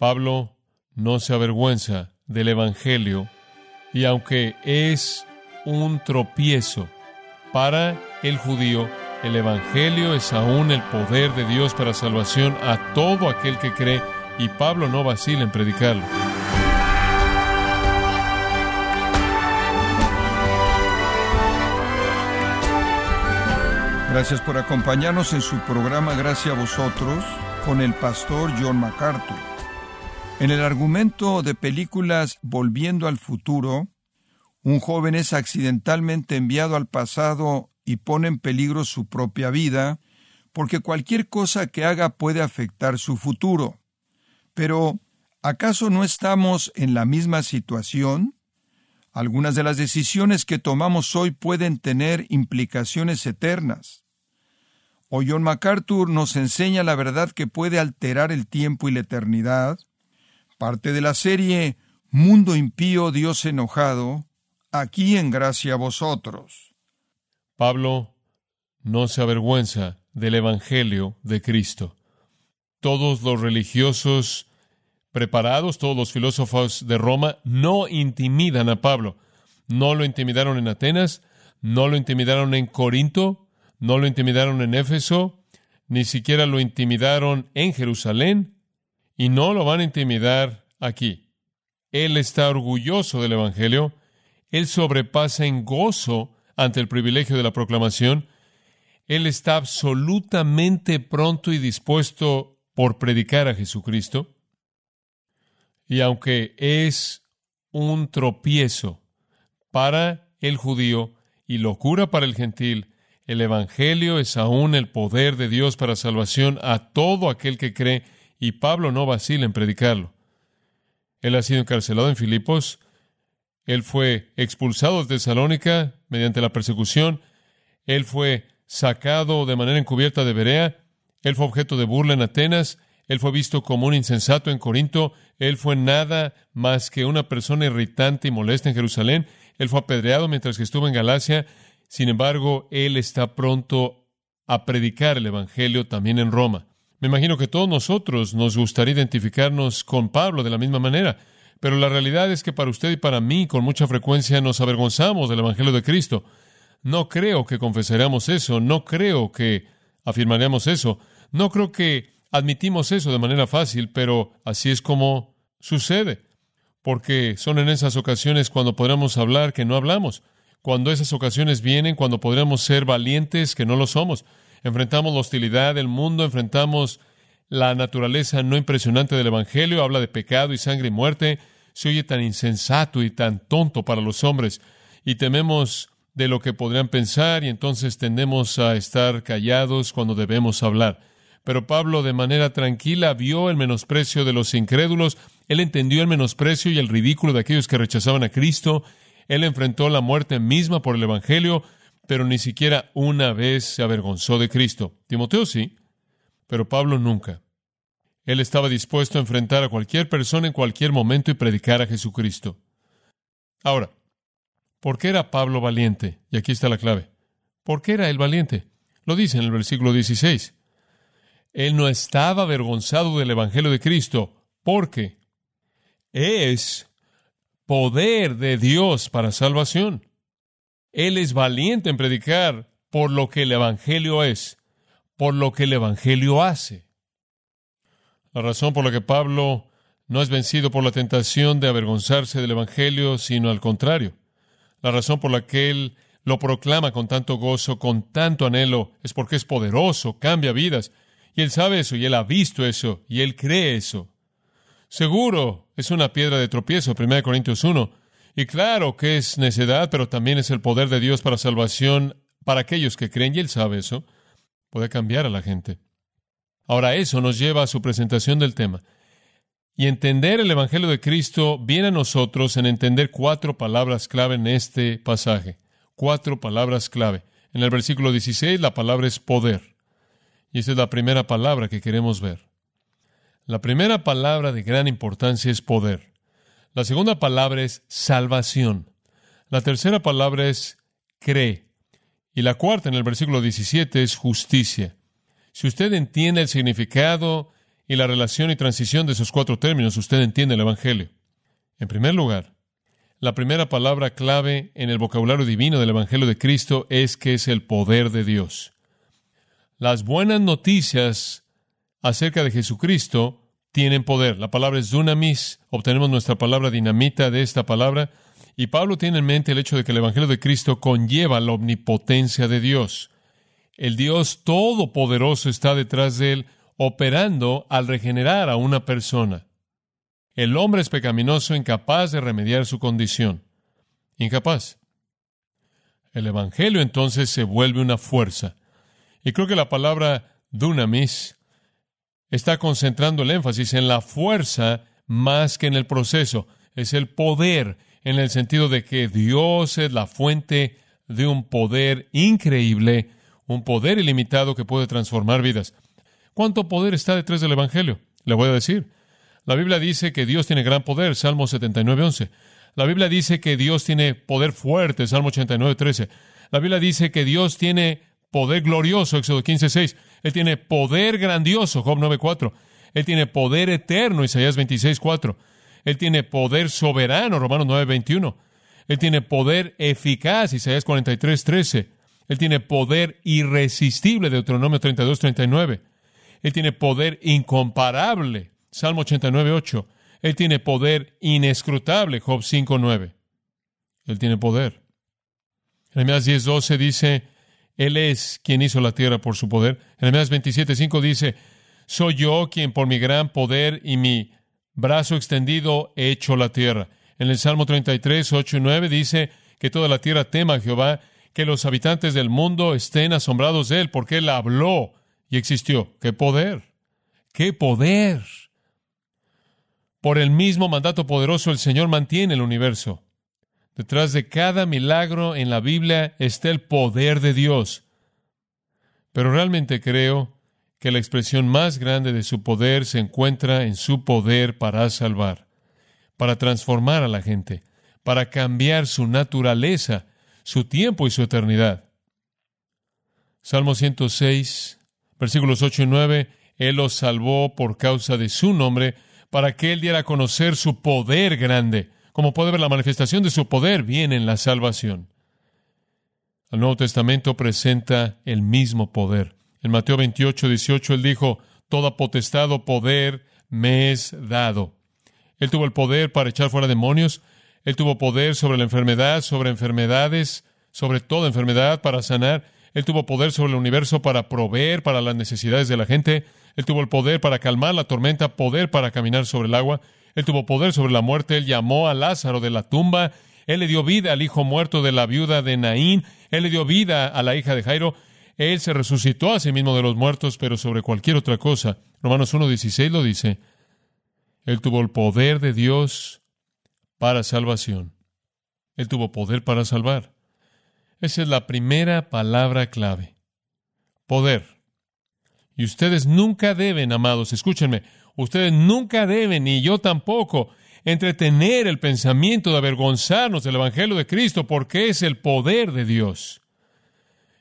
Pablo no se avergüenza del Evangelio y aunque es un tropiezo para el judío, el Evangelio es aún el poder de Dios para salvación a todo aquel que cree y Pablo no vacila en predicarlo. Gracias por acompañarnos en su programa Gracias a vosotros con el pastor John MacArthur. En el argumento de películas Volviendo al futuro, un joven es accidentalmente enviado al pasado y pone en peligro su propia vida, porque cualquier cosa que haga puede afectar su futuro. Pero, ¿acaso no estamos en la misma situación? Algunas de las decisiones que tomamos hoy pueden tener implicaciones eternas. O John MacArthur nos enseña la verdad que puede alterar el tiempo y la eternidad. Parte de la serie Mundo impío, Dios enojado, aquí en gracia a vosotros. Pablo no se avergüenza del Evangelio de Cristo. Todos los religiosos preparados, todos los filósofos de Roma, no intimidan a Pablo. No lo intimidaron en Atenas, no lo intimidaron en Corinto, no lo intimidaron en Éfeso, ni siquiera lo intimidaron en Jerusalén, y no lo van a intimidar aquí. Él está orgulloso del Evangelio, él sobrepasa en gozo ante el privilegio de la proclamación, él está absolutamente pronto y dispuesto por predicar a Jesucristo. Y aunque es un tropiezo para el judío y locura para el gentil, el Evangelio es aún el poder de Dios para salvación a todo aquel que cree, y Pablo no vacila en predicarlo. Él ha sido encarcelado en Filipos, él fue expulsado de Tesalónica mediante la persecución, él fue sacado de manera encubierta de Berea, él fue objeto de burla en Atenas, él fue visto como un insensato en Corinto, él fue nada más que una persona irritante y molesta en Jerusalén, él fue apedreado mientras que estuvo en Galacia, sin embargo, él está pronto a predicar el Evangelio también en Roma. Me imagino que todos nosotros nos gustaría identificarnos con Pablo de la misma manera, pero la realidad es que para usted y para mí con mucha frecuencia nos avergonzamos del Evangelio de Cristo. No creo que confesaremos eso, no creo que afirmaremos eso, no creo que Admitimos eso de manera fácil, pero así es como sucede, porque son en esas ocasiones cuando podremos hablar que no hablamos, cuando esas ocasiones vienen, cuando podremos ser valientes que no lo somos. Enfrentamos la hostilidad del mundo, enfrentamos la naturaleza no impresionante del Evangelio, habla de pecado y sangre y muerte, se oye tan insensato y tan tonto para los hombres, y tememos de lo que podrían pensar y entonces tendemos a estar callados cuando debemos hablar. Pero Pablo de manera tranquila vio el menosprecio de los incrédulos, él entendió el menosprecio y el ridículo de aquellos que rechazaban a Cristo, él enfrentó la muerte misma por el Evangelio, pero ni siquiera una vez se avergonzó de Cristo. Timoteo sí, pero Pablo nunca. Él estaba dispuesto a enfrentar a cualquier persona en cualquier momento y predicar a Jesucristo. Ahora, ¿por qué era Pablo valiente? Y aquí está la clave. ¿Por qué era él valiente? Lo dice en el versículo 16. Él no estaba avergonzado del Evangelio de Cristo, porque es poder de Dios para salvación. Él es valiente en predicar por lo que el Evangelio es, por lo que el Evangelio hace. La razón por la que Pablo no es vencido por la tentación de avergonzarse del Evangelio, sino al contrario. La razón por la que él lo proclama con tanto gozo, con tanto anhelo, es porque es poderoso, cambia vidas, y él sabe eso, y él ha visto eso, y él cree eso. Seguro es una piedra de tropiezo, 1 Corintios 1. Claro que es necedad, pero también es el poder de Dios para salvación para aquellos que creen, y él sabe eso. Puede cambiar a la gente. Ahora eso nos lleva a su presentación del tema. Y entender el Evangelio de Cristo viene a nosotros en entender cuatro palabras clave en este pasaje. Cuatro palabras clave. En el versículo 16 la palabra es poder. Y esa es la primera palabra que queremos ver. La primera palabra de gran importancia es poder. La segunda palabra es salvación. La tercera palabra es cree. Y la cuarta en el versículo 17 es justicia. Si usted entiende el significado y la relación y transición de esos cuatro términos, usted entiende el Evangelio. En primer lugar, la primera palabra clave en el vocabulario divino del Evangelio de Cristo es que es el poder de Dios. Las buenas noticias acerca de Jesucristo tienen poder. La palabra es dunamis, obtenemos nuestra palabra dinamita de esta palabra, y Pablo tiene en mente el hecho de que el Evangelio de Cristo conlleva la omnipotencia de Dios. El Dios todopoderoso está detrás de él, operando al regenerar a una persona. El hombre es pecaminoso, incapaz de remediar su condición. Incapaz. El Evangelio entonces se vuelve una fuerza. Y creo que la palabra dunamis está concentrando el énfasis en la fuerza más que en el proceso. Es el poder en el sentido de que Dios es la fuente de un poder increíble, un poder ilimitado que puede transformar vidas. ¿Cuánto poder está detrás del Evangelio? Le voy a decir. La Biblia dice que Dios tiene gran poder, Salmo 79, 11. La Biblia dice que Dios tiene poder fuerte, Salmo 89, 13. La Biblia dice que Dios tiene poder glorioso, Éxodo 15, 6. Él tiene poder grandioso, Job 9, 4. Él tiene poder eterno, Isaías 26, 4. Él tiene poder soberano, Romanos 9, 21. Él tiene poder eficaz, Isaías 43, 13. Él tiene poder irresistible, Deuteronomio 32, 39. Él tiene poder incomparable, Salmo 89, 8. Él tiene poder inescrutable, Job 5, 9. Él tiene poder. Jeremías 10, 12 dice, Él es quien hizo la tierra por su poder. Jeremías 27, 5 dice, soy yo quien por mi gran poder y mi brazo extendido he hecho la tierra. En el Salmo 33, 8 y 9 dice que toda la tierra tema a Jehová, que los habitantes del mundo estén asombrados de él, porque él habló y existió. ¡Qué poder! ¡Qué poder! Por el mismo mandato poderoso el Señor mantiene el universo. Detrás de cada milagro en la Biblia está el poder de Dios. Pero realmente creo que la expresión más grande de su poder se encuentra en su poder para salvar, para transformar a la gente, para cambiar su naturaleza, su tiempo y su eternidad. Salmo 106, versículos 8 y 9, Él los salvó por causa de su nombre, para que Él diera a conocer su poder grande. Como puede ver, la manifestación de su poder viene en la salvación. El Nuevo Testamento presenta el mismo poder. En Mateo 28, 18, él dijo, Toda potestad o poder me es dado. Él tuvo el poder para echar fuera demonios, él tuvo poder sobre la enfermedad, sobre enfermedades, sobre toda enfermedad para sanar, él tuvo poder sobre el universo para proveer para las necesidades de la gente, él tuvo el poder para calmar la tormenta, poder para caminar sobre el agua, él tuvo poder sobre la muerte, él llamó a Lázaro de la tumba, él le dio vida al hijo muerto de la viuda de Naín, él le dio vida a la hija de Jairo, él se resucitó a sí mismo de los muertos, pero sobre cualquier otra cosa. Romanos 1.16 lo dice. Él tuvo el poder de Dios para salvación. Él tuvo poder para salvar. Esa es la primera palabra clave. Poder. Y ustedes nunca deben, amados, escúchenme, ustedes nunca deben, ni yo tampoco, entretener el pensamiento de avergonzarnos del Evangelio de Cristo, porque es el poder de Dios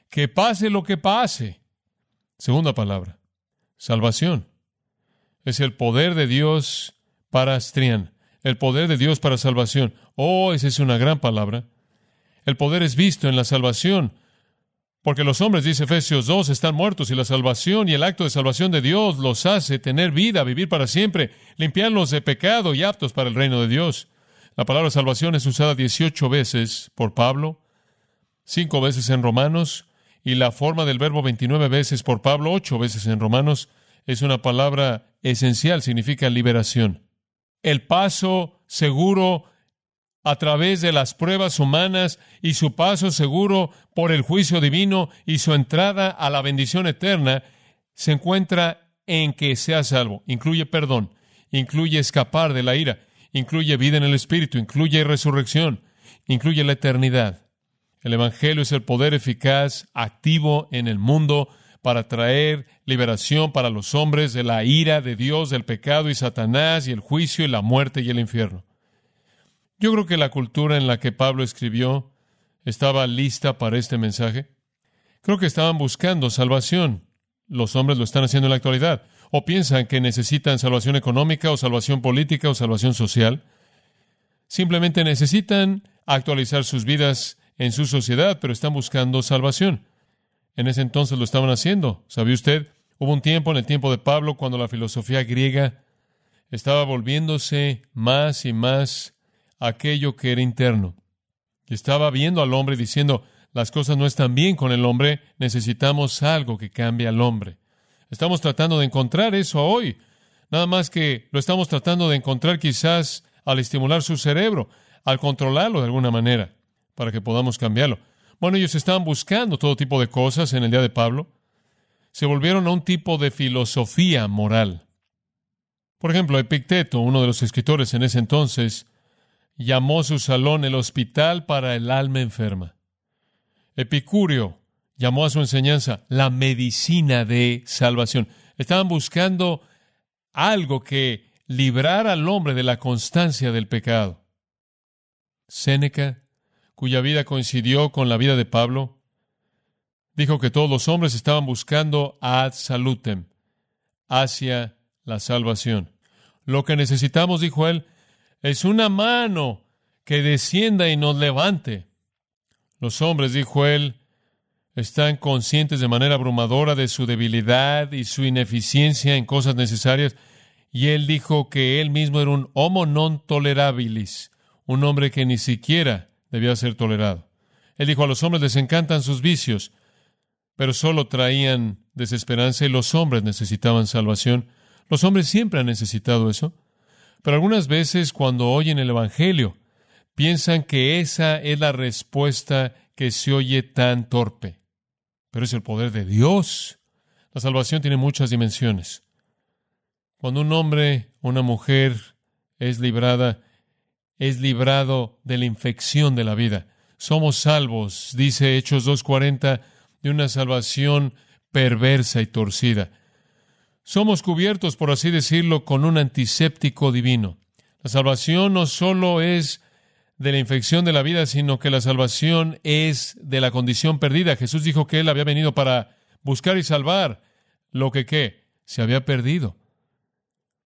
que pase lo que pase. Segunda palabra, salvación. Es el poder de Dios para Astrián, el poder de Dios para salvación. Oh, esa es una gran palabra. El poder es visto en la salvación, porque los hombres, dice Efesios 2, están muertos y la salvación y el acto de salvación de Dios los hace tener vida, vivir para siempre, limpiarlos de pecado y aptos para el reino de Dios. La palabra salvación es usada 18 veces por Pablo, cinco veces en Romanos, y la forma del verbo 29 veces por Pablo, ocho veces en Romanos, es una palabra esencial, significa liberación. El paso seguro a través de las pruebas humanas y su paso seguro por el juicio divino y su entrada a la bendición eterna se encuentra en que sea salvo. Incluye perdón, incluye escapar de la ira, incluye vida en el Espíritu, incluye resurrección, incluye la eternidad. El Evangelio es el poder eficaz, activo en el mundo para traer liberación para los hombres de la ira de Dios, del pecado y Satanás y el juicio y la muerte y el infierno. Yo creo que la cultura en la que Pablo escribió estaba lista para este mensaje. Creo que estaban buscando salvación. los hombres lo están haciendo en la actualidad. O piensan que necesitan salvación económica o salvación política o salvación social. Simplemente necesitan actualizar sus vidas en su sociedad, pero están buscando salvación. En ese entonces lo estaban haciendo. ¿Sabía usted? Hubo un tiempo en el tiempo de Pablo cuando la filosofía griega estaba volviéndose más y más aquello que era interno. Y estaba viendo al hombre diciendo, las cosas no están bien con el hombre, necesitamos algo que cambie al hombre. Estamos tratando de encontrar eso hoy, nada más que lo estamos tratando de encontrar quizás al estimular su cerebro, al controlarlo de alguna manera, para que podamos cambiarlo. Bueno, ellos estaban buscando todo tipo de cosas en el día de Pablo. Se volvieron a un tipo de filosofía moral. Por ejemplo, Epicteto, uno de los escritores en ese entonces, llamó su salón el hospital para el alma enferma. Epicurio llamó a su enseñanza la medicina de salvación. Estaban buscando algo que librara al hombre de la constancia del pecado. Séneca cuya vida coincidió con la vida de Pablo, dijo que todos los hombres estaban buscando ad salutem, hacia la salvación. Lo que necesitamos, dijo él, es una mano que descienda y nos levante. Los hombres, dijo él, están conscientes de manera abrumadora de su debilidad y su ineficiencia en cosas necesarias, y él dijo que él mismo era un homo non tolerabilis, un hombre que ni siquiera debía ser tolerado. Él dijo, a los hombres les encantan sus vicios, pero solo traían desesperanza y los hombres necesitaban salvación. Los hombres siempre han necesitado eso. Pero algunas veces cuando oyen el Evangelio, piensan que esa es la respuesta que se oye tan torpe. Pero es el poder de Dios. La salvación tiene muchas dimensiones. Cuando un hombre o una mujer es librada, es librado de la infección de la vida. Somos salvos, dice Hechos 2.40, de una salvación perversa y torcida. Somos cubiertos, por así decirlo, con un antiséptico divino. La salvación no solo es de la infección de la vida, sino que la salvación es de la condición perdida. Jesús dijo que Él había venido para buscar y salvar lo que qué se había perdido.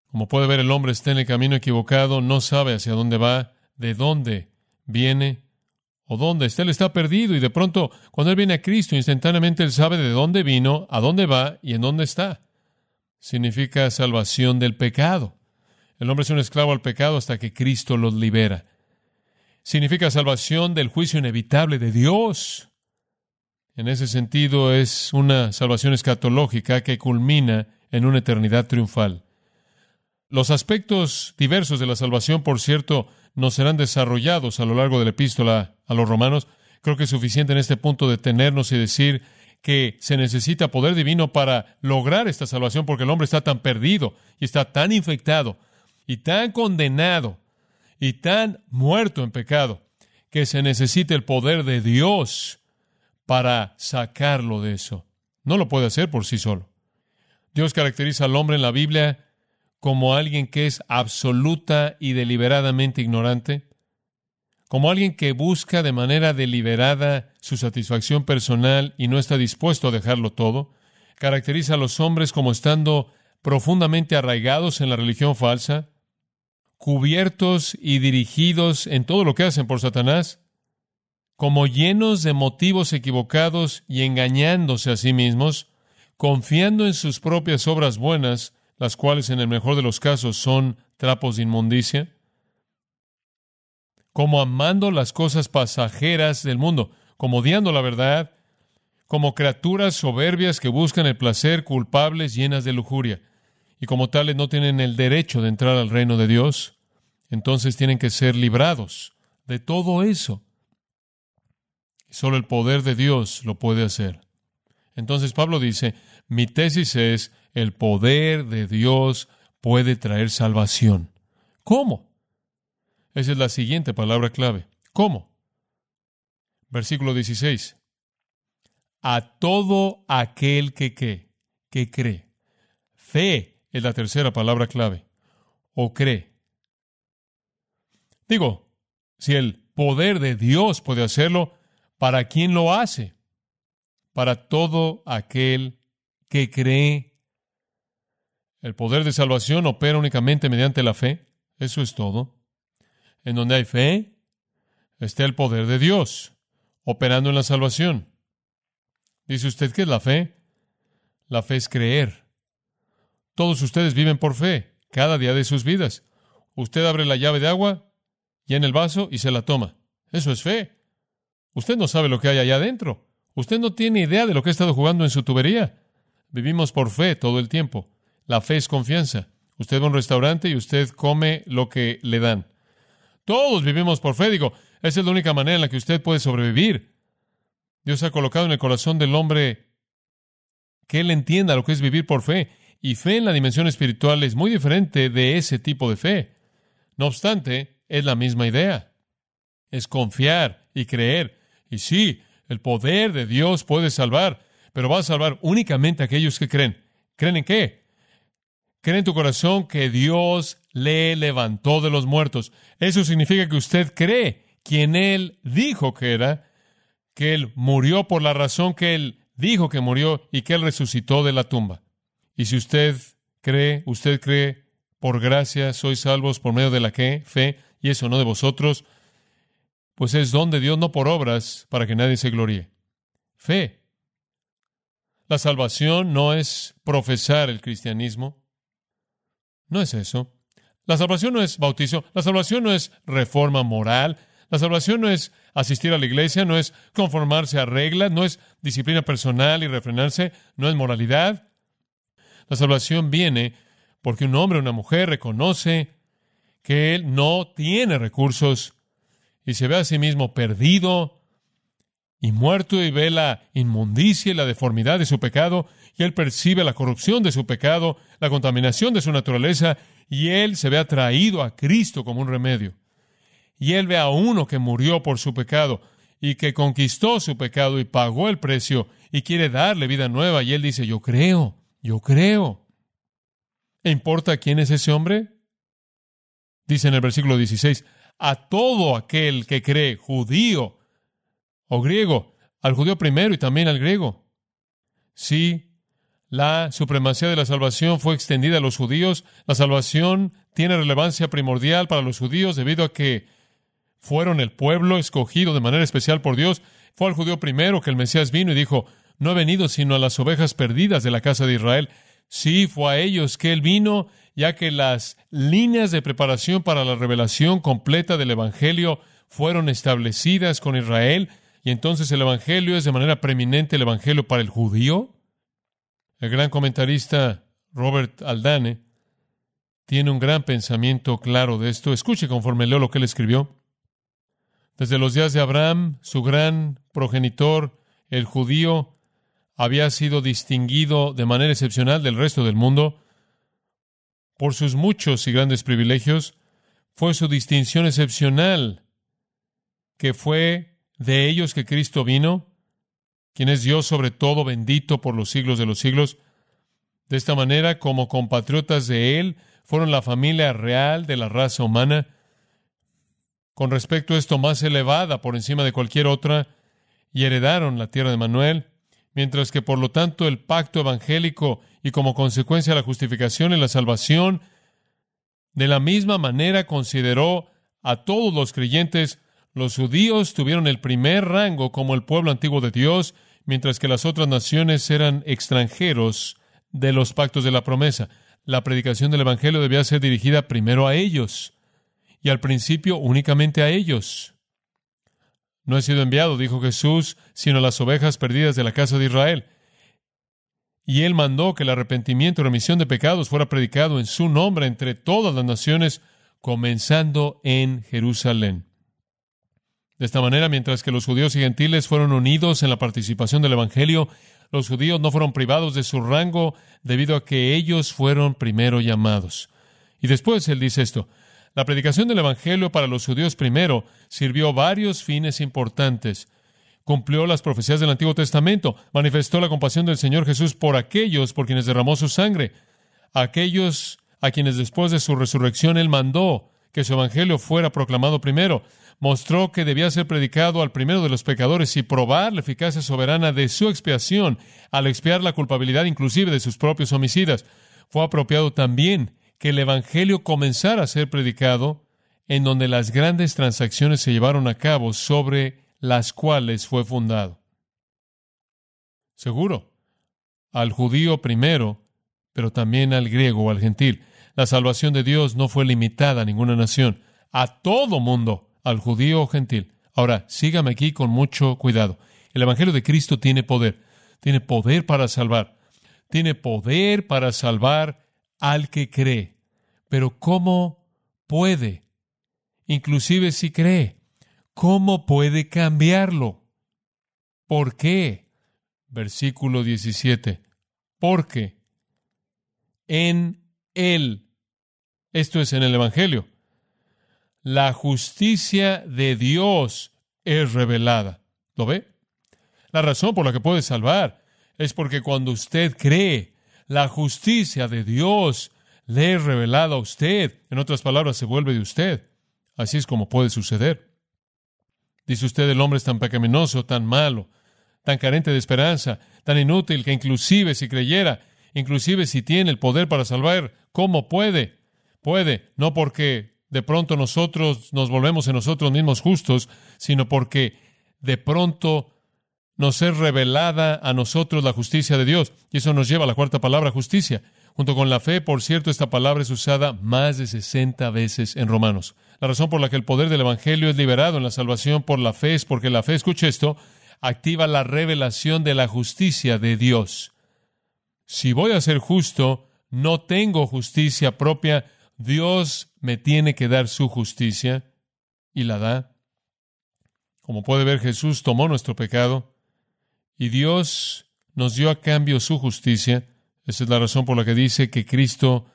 Como puede ver, el hombre está en el camino equivocado, no sabe hacia dónde va, de dónde viene o dónde está. Él está perdido y de pronto, cuando él viene a Cristo, instantáneamente él sabe de dónde vino, a dónde va y en dónde está. Significa salvación del pecado. El hombre es un esclavo al pecado hasta que Cristo los libera. Significa salvación del juicio inevitable de Dios. En ese sentido es una salvación escatológica que culmina en una eternidad triunfal. Los aspectos diversos de la salvación, por cierto, no serán desarrollados a lo largo de la epístola a los romanos. Creo que es suficiente en este punto detenernos y decir que se necesita poder divino para lograr esta salvación porque el hombre está tan perdido y está tan infectado y tan condenado y tan muerto en pecado que se necesita el poder de Dios para sacarlo de eso. No lo puede hacer por sí solo. Dios caracteriza al hombre en la Biblia como alguien que es absoluta y deliberadamente ignorante, como alguien que busca de manera deliberada su satisfacción personal y no está dispuesto a dejarlo todo, caracteriza a los hombres como estando profundamente arraigados en la religión falsa, cubiertos y dirigidos en todo lo que hacen por Satanás, como llenos de motivos equivocados y engañándose a sí mismos, confiando en sus propias obras buenas, las cuales en el mejor de los casos son trapos de inmundicia, como amando las cosas pasajeras del mundo, como odiando la verdad, como criaturas soberbias que buscan el placer, culpables, llenas de lujuria, y como tales no tienen el derecho de entrar al reino de Dios, entonces tienen que ser librados de todo eso. Y solo el poder de Dios lo puede hacer. Entonces Pablo dice, mi tesis es el poder de Dios puede traer salvación. ¿Cómo? Esa es la siguiente palabra clave. ¿Cómo? Versículo 16. A todo aquel que, que, que cree. Fe es la tercera palabra clave. O cree. Digo, si el poder de Dios puede hacerlo, ¿para quién lo hace? Para todo aquel que cree. El poder de salvación opera únicamente mediante la fe. Eso es todo. En donde hay fe, está el poder de Dios operando en la salvación. Dice usted, ¿qué es la fe? La fe es creer. Todos ustedes viven por fe, cada día de sus vidas. Usted abre la llave de agua, en el vaso y se la toma. Eso es fe. Usted no sabe lo que hay allá adentro. Usted no tiene idea de lo que ha estado jugando en su tubería. Vivimos por fe todo el tiempo. La fe es confianza. Usted va a un restaurante y usted come lo que le dan. Todos vivimos por fe. Digo, esa es la única manera en la que usted puede sobrevivir. Dios ha colocado en el corazón del hombre que él entienda lo que es vivir por fe. Y fe en la dimensión espiritual es muy diferente de ese tipo de fe. No obstante, es la misma idea. Es confiar y creer. Y sí, el poder de Dios puede salvar, pero va a salvar únicamente a aquellos que creen. ¿Creen en qué? Creen en tu corazón que Dios le levantó de los muertos. Eso significa que usted cree quien Él dijo que era, que Él murió por la razón que Él dijo que murió y que Él resucitó de la tumba. Y si usted cree, usted cree, por gracia sois salvos por medio de la que fe, y eso no de vosotros, pues es don de Dios, no por obras, para que nadie se gloríe. Fe. La salvación no es profesar el cristianismo. No es eso. La salvación no es bautizo. La salvación no es reforma moral. La salvación no es asistir a la iglesia, no es conformarse a reglas, no es disciplina personal y refrenarse, no es moralidad. La salvación viene porque un hombre o una mujer reconoce que él no tiene recursos y se ve a sí mismo perdido y muerto y ve la inmundicia y la deformidad de su pecado y él percibe la corrupción de su pecado, la contaminación de su naturaleza y él se ve atraído a Cristo como un remedio. Y él ve a uno que murió por su pecado y que conquistó su pecado y pagó el precio y quiere darle vida nueva y él dice, yo creo, yo creo. ¿E importa quién es ese hombre? Dice en el versículo 16, a todo aquel que cree, judío o griego, al judío primero y también al griego. Sí, la supremacía de la salvación fue extendida a los judíos. La salvación tiene relevancia primordial para los judíos debido a que fueron el pueblo escogido de manera especial por Dios. Fue al judío primero que el Mesías vino y dijo, no he venido sino a las ovejas perdidas de la casa de Israel. Sí, fue a ellos que él vino ya que las líneas de preparación para la revelación completa del Evangelio fueron establecidas con Israel, y entonces el Evangelio es de manera preeminente el Evangelio para el judío. El gran comentarista Robert Aldane tiene un gran pensamiento claro de esto. Escuche conforme leo lo que él escribió. Desde los días de Abraham, su gran progenitor, el judío, había sido distinguido de manera excepcional del resto del mundo por sus muchos y grandes privilegios, fue su distinción excepcional, que fue de ellos que Cristo vino, quien es Dios sobre todo, bendito por los siglos de los siglos. De esta manera, como compatriotas de Él, fueron la familia real de la raza humana, con respecto a esto más elevada por encima de cualquier otra, y heredaron la tierra de Manuel, mientras que por lo tanto el pacto evangélico y como consecuencia la justificación y la salvación, de la misma manera consideró a todos los creyentes, los judíos tuvieron el primer rango como el pueblo antiguo de Dios, mientras que las otras naciones eran extranjeros de los pactos de la promesa. La predicación del Evangelio debía ser dirigida primero a ellos y al principio únicamente a ellos. No he sido enviado, dijo Jesús, sino a las ovejas perdidas de la casa de Israel. Y él mandó que el arrepentimiento y remisión de pecados fuera predicado en su nombre entre todas las naciones, comenzando en Jerusalén. De esta manera, mientras que los judíos y gentiles fueron unidos en la participación del Evangelio, los judíos no fueron privados de su rango debido a que ellos fueron primero llamados. Y después él dice esto, la predicación del Evangelio para los judíos primero sirvió varios fines importantes cumplió las profecías del Antiguo Testamento, manifestó la compasión del Señor Jesús por aquellos por quienes derramó su sangre, aquellos a quienes después de su resurrección Él mandó que su Evangelio fuera proclamado primero, mostró que debía ser predicado al primero de los pecadores y probar la eficacia soberana de su expiación al expiar la culpabilidad inclusive de sus propios homicidas. Fue apropiado también que el Evangelio comenzara a ser predicado en donde las grandes transacciones se llevaron a cabo sobre las cuales fue fundado. Seguro, al judío primero, pero también al griego o al gentil. La salvación de Dios no fue limitada a ninguna nación, a todo mundo al judío o gentil. Ahora, sígame aquí con mucho cuidado. El Evangelio de Cristo tiene poder. Tiene poder para salvar. Tiene poder para salvar al que cree. Pero ¿cómo puede? Inclusive si cree, ¿cómo puede cambiarlo? ¿Por qué? Versículo 17. Porque en Él, esto es en el Evangelio, la justicia de Dios es revelada. ¿Lo ve? La razón por la que puede salvar es porque cuando usted cree, la justicia de Dios le es revelada a usted. En otras palabras, se vuelve de usted. Así es como puede suceder. Dice usted, el hombre es tan pecaminoso, tan malo, tan carente de esperanza, tan inútil que inclusive si creyera, inclusive si tiene el poder para salvar, ¿cómo puede? Puede, no porque de pronto nosotros nos volvemos en nosotros mismos justos, sino porque de pronto nos es revelada a nosotros la justicia de Dios. Y eso nos lleva a la cuarta palabra, justicia. Junto con la fe, por cierto, esta palabra es usada más de 60 veces en Romanos. La razón por la que el poder del Evangelio es liberado en la salvación por la fe es porque la fe, escuche esto, activa la revelación de la justicia de Dios. Si voy a ser justo, no tengo justicia propia, Dios me tiene que dar su justicia y la da. Como puede ver, Jesús tomó nuestro pecado y Dios nos dio a cambio su justicia. Esa es la razón por la que dice que Cristo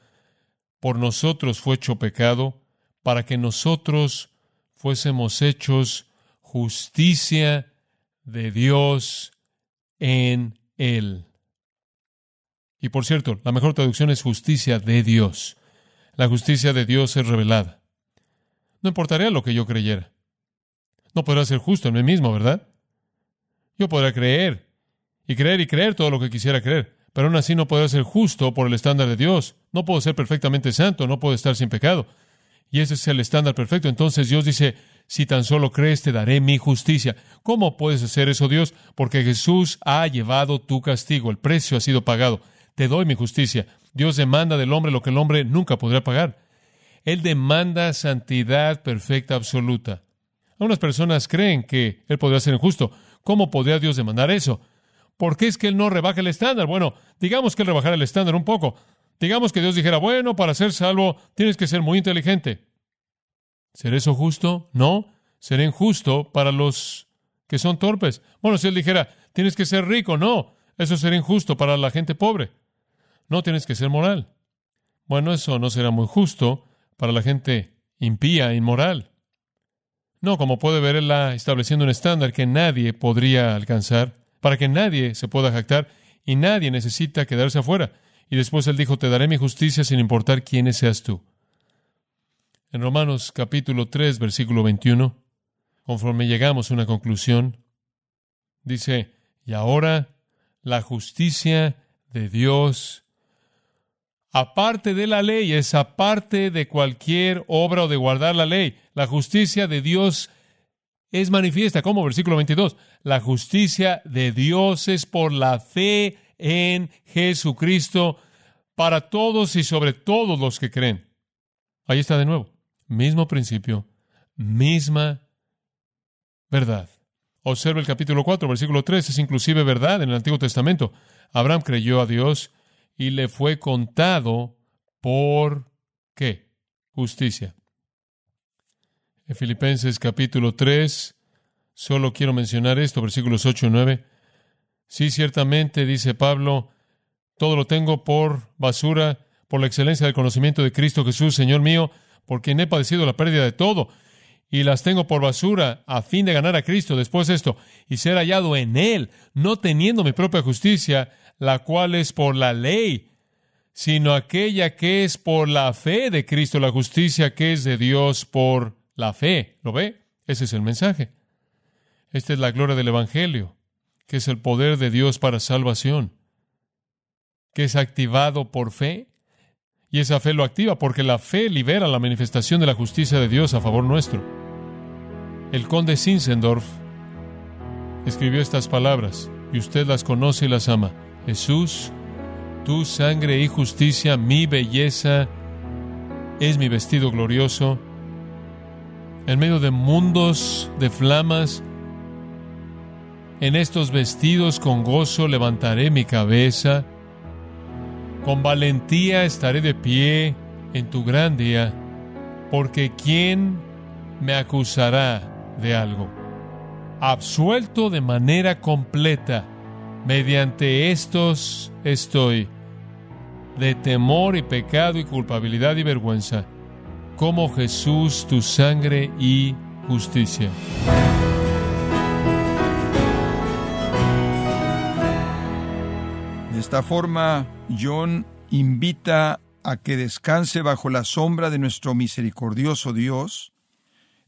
por nosotros fue hecho pecado, para que nosotros fuésemos hechos justicia de Dios en Él. Y por cierto, la mejor traducción es justicia de Dios. La justicia de Dios es revelada. No importaría lo que yo creyera. No podrá ser justo en mí mismo, ¿verdad? Yo podrá creer y creer y creer todo lo que quisiera creer, pero aún así no podrá ser justo por el estándar de Dios. No puedo ser perfectamente santo, no puedo estar sin pecado. Y ese es el estándar perfecto. Entonces Dios dice, si tan solo crees, te daré mi justicia. ¿Cómo puedes hacer eso, Dios? Porque Jesús ha llevado tu castigo, el precio ha sido pagado. Te doy mi justicia. Dios demanda del hombre lo que el hombre nunca podrá pagar. Él demanda santidad perfecta absoluta. Algunas personas creen que Él podría ser injusto. ¿Cómo podría Dios demandar eso? ¿Por qué es que Él no rebaja el estándar? Bueno, digamos que Él rebajara el estándar un poco. Digamos que Dios dijera, bueno, para ser salvo tienes que ser muy inteligente. ¿Será eso justo? No. Será injusto para los que son torpes. Bueno, si Él dijera, tienes que ser rico, no. Eso sería injusto para la gente pobre. No tienes que ser moral. Bueno, eso no será muy justo para la gente impía, inmoral. No, como puede ver, él estableciendo un estándar que nadie podría alcanzar, para que nadie se pueda jactar y nadie necesita quedarse afuera. Y después él dijo, te daré mi justicia sin importar quién seas tú. En Romanos capítulo 3, versículo 21, conforme llegamos a una conclusión, dice, y ahora la justicia de Dios aparte de la ley, es aparte de cualquier obra o de guardar la ley. La justicia de Dios es manifiesta, como versículo 22, la justicia de Dios es por la fe en Jesucristo para todos y sobre todos los que creen. Ahí está de nuevo, mismo principio, misma verdad. Observa el capítulo 4, versículo 3, es inclusive verdad en el Antiguo Testamento. Abraham creyó a Dios y le fue contado por qué? Justicia. En Filipenses capítulo 3, solo quiero mencionar esto, versículos 8 y 9. Sí, ciertamente, dice Pablo, todo lo tengo por basura, por la excelencia del conocimiento de Cristo Jesús, Señor mío, por quien he padecido la pérdida de todo, y las tengo por basura a fin de ganar a Cristo después esto, y ser hallado en Él, no teniendo mi propia justicia, la cual es por la ley, sino aquella que es por la fe de Cristo, la justicia que es de Dios por la fe. ¿Lo ve? Ese es el mensaje. Esta es la gloria del Evangelio, que es el poder de Dios para salvación, que es activado por fe, y esa fe lo activa porque la fe libera la manifestación de la justicia de Dios a favor nuestro. El conde Zinzendorf escribió estas palabras, y usted las conoce y las ama. Jesús, tu sangre y justicia, mi belleza, es mi vestido glorioso. En medio de mundos de flamas, en estos vestidos con gozo levantaré mi cabeza. Con valentía estaré de pie en tu gran día, porque ¿quién me acusará de algo? Absuelto de manera completa, mediante estos estoy de temor y pecado y culpabilidad y vergüenza, como Jesús tu sangre y justicia. De esta forma, John invita a que descanse bajo la sombra de nuestro misericordioso Dios.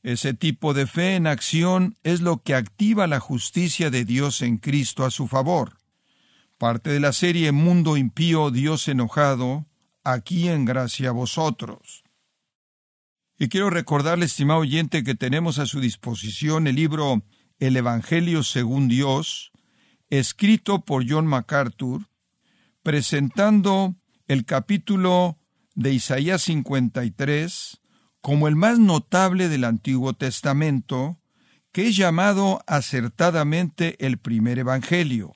Ese tipo de fe en acción es lo que activa la justicia de Dios en Cristo a su favor parte de la serie Mundo Impío, Dios Enojado, aquí en Gracia a Vosotros. Y quiero recordarle, estimado oyente, que tenemos a su disposición el libro El Evangelio según Dios, escrito por John MacArthur, presentando el capítulo de Isaías 53 como el más notable del Antiguo Testamento, que es llamado acertadamente el primer Evangelio.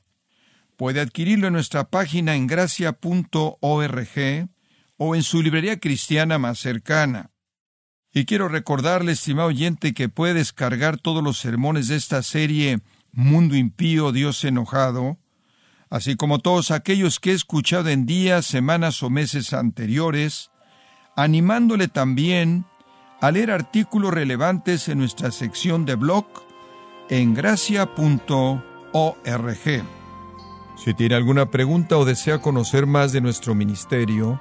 Puede adquirirlo en nuestra página en gracia.org o en su librería cristiana más cercana. Y quiero recordarle, estimado oyente, que puede descargar todos los sermones de esta serie Mundo Impío, Dios Enojado, así como todos aquellos que he escuchado en días, semanas o meses anteriores, animándole también a leer artículos relevantes en nuestra sección de blog en gracia.org. Si tiene alguna pregunta o desea conocer más de nuestro ministerio,